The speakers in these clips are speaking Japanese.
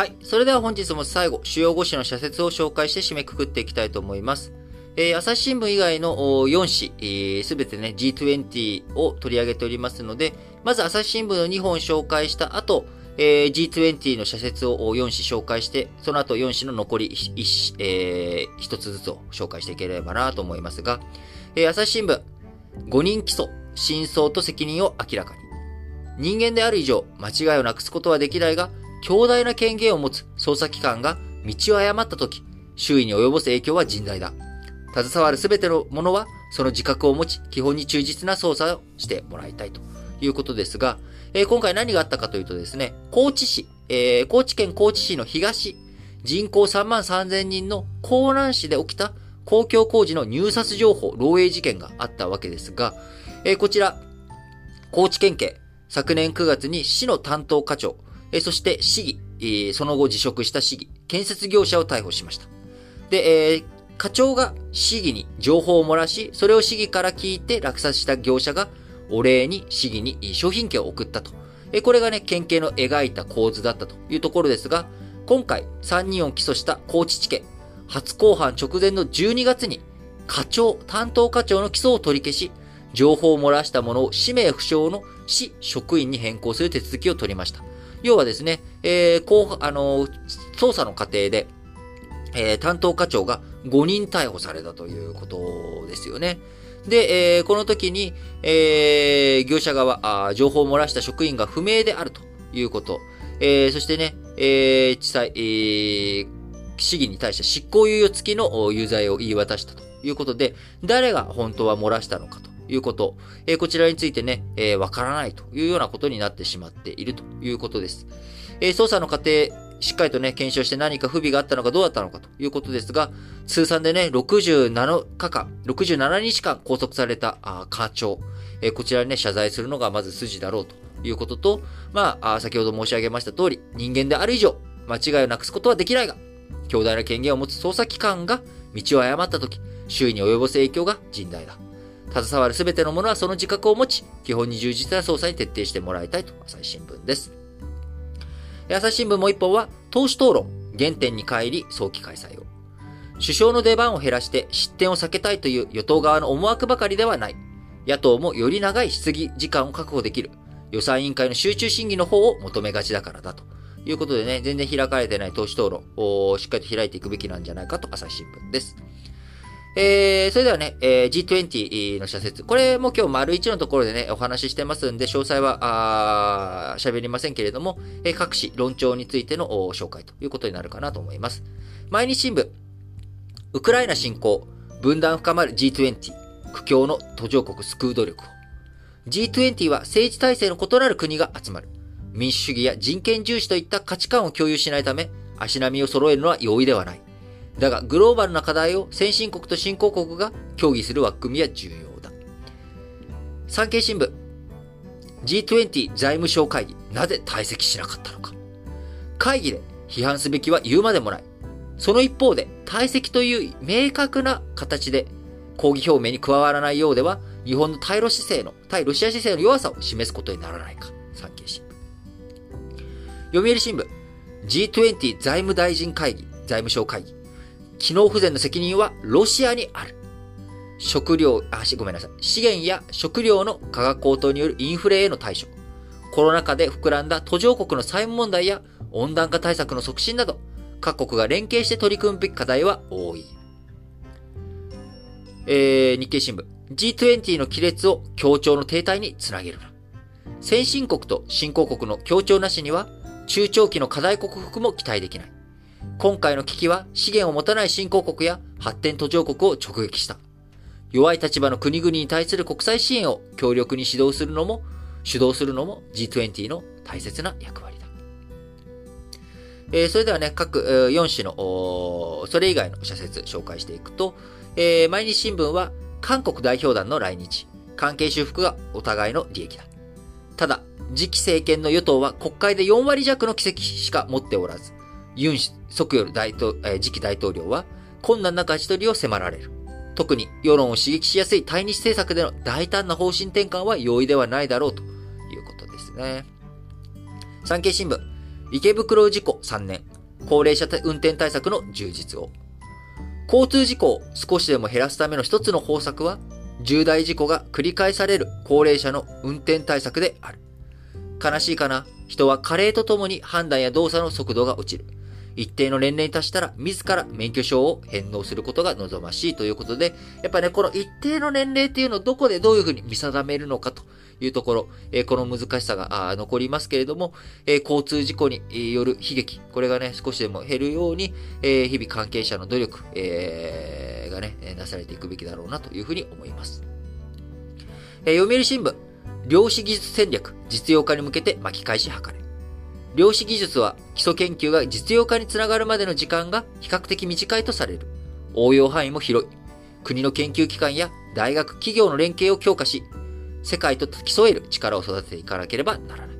はい。それでは本日も最後、主要5紙の社説を紹介して締めくくっていきたいと思います。えー、朝日新聞以外の4紙、す、べ、てね、G20 を取り上げておりますので、まず朝日新聞の2本紹介した後、えー、G20 の社説を4紙紹介して、その後4紙の残り 1,、えー、1つずつを紹介していければなと思いますが、えー、朝日新聞、5人起訴、真相と責任を明らかに。人間である以上、間違いをなくすことはできないが、強大な権限を持つ捜査機関が道を誤ったとき、周囲に及ぼす影響は甚大だ。携わるすべてのものは、その自覚を持ち、基本に忠実な捜査をしてもらいたいということですが、えー、今回何があったかというとですね、高知市、えー、高知県高知市の東、人口3万3000人の江南市で起きた公共工事の入札情報漏洩事件があったわけですが、えー、こちら、高知県警、昨年9月に市の担当課長、え、そして市議、えー、その後辞職した市議、建設業者を逮捕しました。で、えー、課長が市議に情報を漏らし、それを市議から聞いて落札した業者がお礼に市議に商品券を送ったと。えこれがね、県警の描いた構図だったというところですが、今回3人を起訴した高知地検、初公判直前の12月に課長、担当課長の起訴を取り消し、情報を漏らしたものを氏名不詳の市職員に変更する手続きを取りました。要はですね、えー、こう、あの、捜査の過程で、えー、担当課長が5人逮捕されたということですよね。で、えー、この時に、えー、業者側あ、情報を漏らした職員が不明であるということ。えー、そしてね、えー、地裁、えー、市議に対して執行猶予付きの有罪を言い渡したということで、誰が本当は漏らしたのかということ、えー、こちらについてね、えー、からないというようなことになってしまっているということです。えー、捜査の過程、しっかりとね、検証して何か不備があったのかどうだったのかということですが、通算でね、67日間、67日間拘束されたあ課長、え、こちらにね、謝罪するのがまず筋だろうということと、まあ、あ先ほど申し上げました通り、人間である以上、間違いをなくすことはできないが、強大な権限を持つ捜査機関が道を誤ったとき、周囲に及ぼす影響が甚大だ。携わるすべてのものはその自覚を持ち、基本に充実な捜査に徹底してもらいたいと、朝日新聞です。朝日新聞もう一本は、党首討論、原点に帰り、早期開催を。首相の出番を減らして失点を避けたいという与党側の思惑ばかりではない。野党もより長い質疑時間を確保できる。予算委員会の集中審議の方を求めがちだからだと。いうことでね、全然開かれてない党首討論をしっかりと開いていくべきなんじゃないかと朝日新聞です。えー、それではね、えー、G20 の社説。これも今日丸1のところでね、お話ししてますんで、詳細は、あ喋りませんけれども、えー、各紙論調についての紹介ということになるかなと思います。毎日新聞。ウクライナ侵攻、分断深まる G20、苦境の途上国救う努力を。G20 は政治体制の異なる国が集まる。民主主義や人権重視といった価値観を共有しないため、足並みを揃えるのは容易ではない。だが、グローバルな課題を先進国と新興国が協議する枠組みは重要だ。産経新聞。G20 財務省会議、なぜ退席しなかったのか。会議で批判すべきは言うまでもない。その一方で、退席という明確な形で抗議表明に加わらないようでは、日本の対ロ姿勢の、対ロシア姿勢の弱さを示すことにならないか。産経新聞。読売新聞。G20 財務大臣会議、財務省会議。機能不全の責任はロシアにある。食料、あ、ごめんなさい。資源や食料の価格高騰によるインフレへの対処。コロナ禍で膨らんだ途上国の債務問題や温暖化対策の促進など、各国が連携して取り組むべき課題は多い。えー、日経新聞。G20 の亀裂を協調の停滞につなげるな。先進国と新興国の協調なしには、中長期の課題克服も期待できない。今回の危機は資源を持たない新興国や発展途上国を直撃した。弱い立場の国々に対する国際支援を強力に指導するのも、主導するのも G20 の大切な役割だ。えー、それではね、各、えー、4紙の、それ以外の社説紹介していくと、えー、毎日新聞は韓国代表団の来日、関係修復がお互いの利益だ。ただ、次期政権の与党は国会で4割弱の議席しか持っておらず、ユン・ソクヨル大統、え、次期大統領は困難な勝ち取りを迫られる。特に世論を刺激しやすい対日政策での大胆な方針転換は容易ではないだろうということですね。産経新聞。池袋事故3年、高齢者運転対策の充実を。交通事故を少しでも減らすための一つの方策は、重大事故が繰り返される高齢者の運転対策である。悲しいかな？人は加齢とともに判断や動作の速度が落ちる。一定の年齢に達したら自ら免許証を返納することが望ましいということで、やっぱね、この一定の年齢っていうのをどこでどういうふうに見定めるのかというところ、えー、この難しさが残りますけれども、えー、交通事故による悲劇、これがね、少しでも減るように、えー、日々関係者の努力、えー、がね、なされていくべきだろうなというふうに思います。えー、読売新聞、量子技術戦略、実用化に向けて巻き返し図れ。量子技術は基礎研究が実用化につながるまでの時間が比較的短いとされる。応用範囲も広い。国の研究機関や大学、企業の連携を強化し、世界と競える力を育てていかなければならない。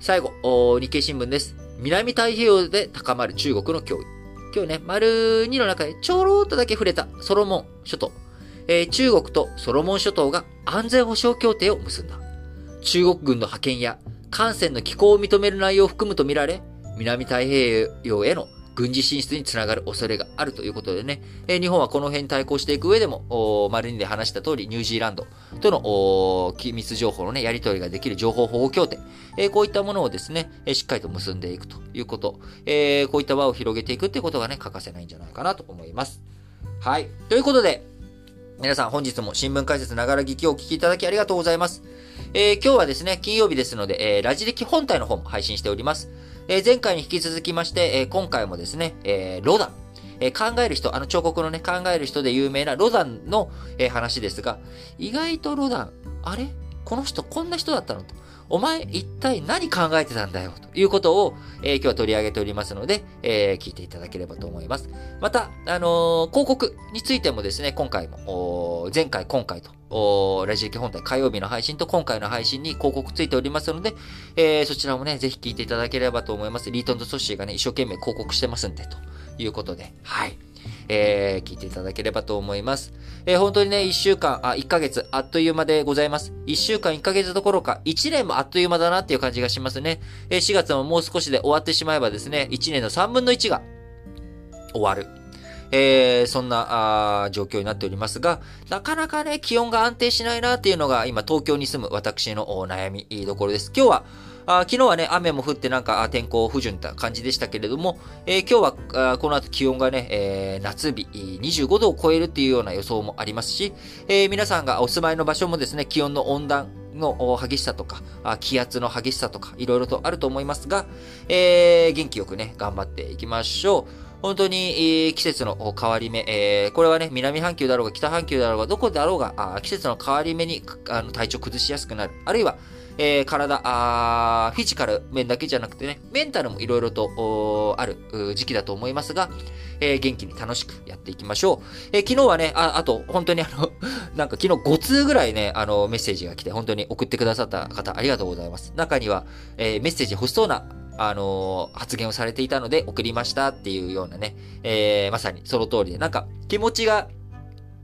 最後、日経新聞です。南太平洋で高まる中国の脅威。今日ね、丸2の中でちょろっとだけ触れたソロモン諸島。えー、中国とソロモン諸島が安全保障協定を結んだ。中国軍の派遣や艦船の寄港を認める内容を含むとみられ、南太平洋への軍事進出につながる恐れがあるということでね、え、日本はこの辺に対抗していく上でも、丸2で話した通り、ニュージーランドとの機密情報のね、やり取りができる情報保護協定、え、こういったものをですね、え、しっかりと結んでいくということ、え、こういった輪を広げていくっていうことがね、欠かせないんじゃないかなと思います。はい。ということで、皆さん本日も新聞解説ながら聞きをお聞きいただきありがとうございます。えー、今日はですね、金曜日ですので、えー、ラジ歴本体の方も配信しております。えー、前回に引き続きまして、え、今回もですね、え、ロダン。え、考える人、あの彫刻のね、考える人で有名なロダンの、え、話ですが、意外とロダン、あれ？この人こんな人だったのと。お前一体何考えてたんだよということを、えー、今日は取り上げておりますので、えー、聞いていただければと思います。また、あのー、広告についてもですね、今回も、前回、今回と、ラジオ機本体火曜日の配信と今回の配信に広告ついておりますので、えー、そちらもね、ぜひ聞いていただければと思います。リートンとソッシーがね、一生懸命広告してますんで、ということで、はい。えー、聞いていただければと思います。えー、本当にね、1週間、あ、1ヶ月、あっという間でございます。1週間、1ヶ月どころか、1年もあっという間だなっていう感じがしますね。えー、4月ももう少しで終わってしまえばですね、1年の3分の1が終わる。えー、そんなあ状況になっておりますが、なかなかね、気温が安定しないなっていうのが今東京に住む私の悩みどころです。今日はあ昨日はね、雨も降ってなんか天候不順な感じでしたけれども、えー、今日はこの後気温がね、えー、夏日25度を超えるっていうような予想もありますし、えー、皆さんがお住まいの場所もですね、気温の温暖の激しさとか、気圧の激しさとか、いろいろとあると思いますが、えー、元気よくね、頑張っていきましょう。本当に、えー、季節の変わり目、えー、これはね、南半球だろうが北半球だろうが、どこだろうが、季節の変わり目にあの体調崩しやすくなる。あるいは、えー、体あ、フィジカル面だけじゃなくてね、メンタルもいろいろとある時期だと思いますが、えー、元気に楽しくやっていきましょう。えー、昨日はね、あ、あと、本当にあの、なんか昨日5通ぐらいね、あの、メッセージが来て、本当に送ってくださった方、ありがとうございます。中には、えー、メッセージ欲しそうなあのー、発言をされていたので送りましたっていうようなね、えー、まさにその通りで、なんか気持ちが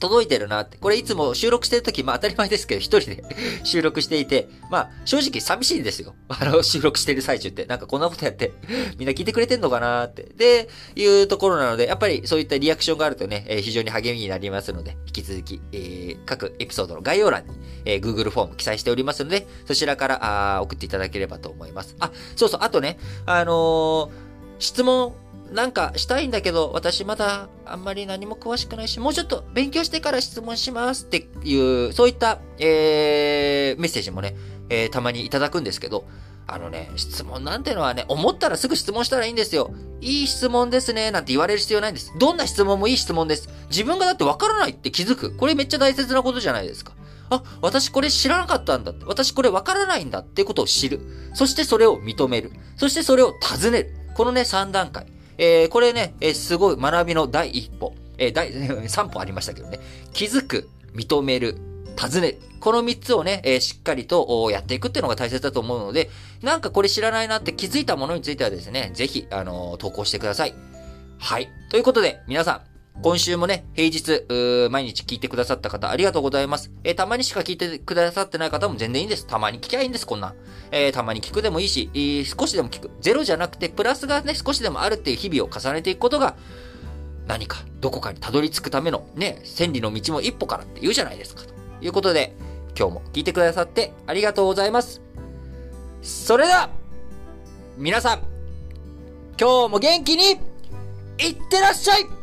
届いてるなって。これいつも収録してるとき、まあ当たり前ですけど、一人で 収録していて、まあ正直寂しいんですよ。あの、収録してる最中って。なんかこんなことやって、みんな聞いてくれてんのかなって。で、いうところなので、やっぱりそういったリアクションがあるとね、えー、非常に励みになりますので、引き続き、えー、各エピソードの概要欄に、えー、Google フォーム記載しておりますので、そちらからあ送っていただければと思います。あ、そうそう、あとね、あの質問、なんかしたいんだけど、私まだあんまり何も詳しくないし、もうちょっと勉強してから質問しますっていう、そういった、えー、メッセージもね、えー、たまにいただくんですけど、あのね、質問なんてのはね、思ったらすぐ質問したらいいんですよ。いい質問ですね、なんて言われる必要ないんです。どんな質問もいい質問です。自分がだってわからないって気づく。これめっちゃ大切なことじゃないですか。あ、私これ知らなかったんだって。私これわからないんだってことを知る。そしてそれを認める。そしてそれを尋ねる。このね、3段階。えー、これね、えー、すごい学びの第一歩。えー、第 3歩ありましたけどね。気づく、認める、尋ねる。この3つをね、えー、しっかりとやっていくっていうのが大切だと思うので、なんかこれ知らないなって気づいたものについてはですね、ぜひ、あのー、投稿してください。はい。ということで、皆さん、今週もね、平日、毎日聞いてくださった方、ありがとうございます。えー、たまにしか聞いてくださってない方も全然いいんです。たまに聞きゃいいんです、こんな。えー、たまに聞くでもいいし、えー、少しでも聞く。ゼロじゃなくて、プラスがね、少しでもあるっていう日々を重ねていくことが、何か、どこかにたどり着くための、ね、千里の道も一歩からって言うじゃないですか。ということで、今日も聞いてくださってありがとうございます。それでは、皆さん、今日も元気に、いってらっしゃい